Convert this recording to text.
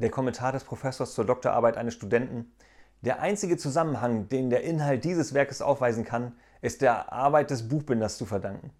der Kommentar des Professors zur Doktorarbeit eines Studenten. Der einzige Zusammenhang, den der Inhalt dieses Werkes aufweisen kann, ist der Arbeit des Buchbinders zu verdanken.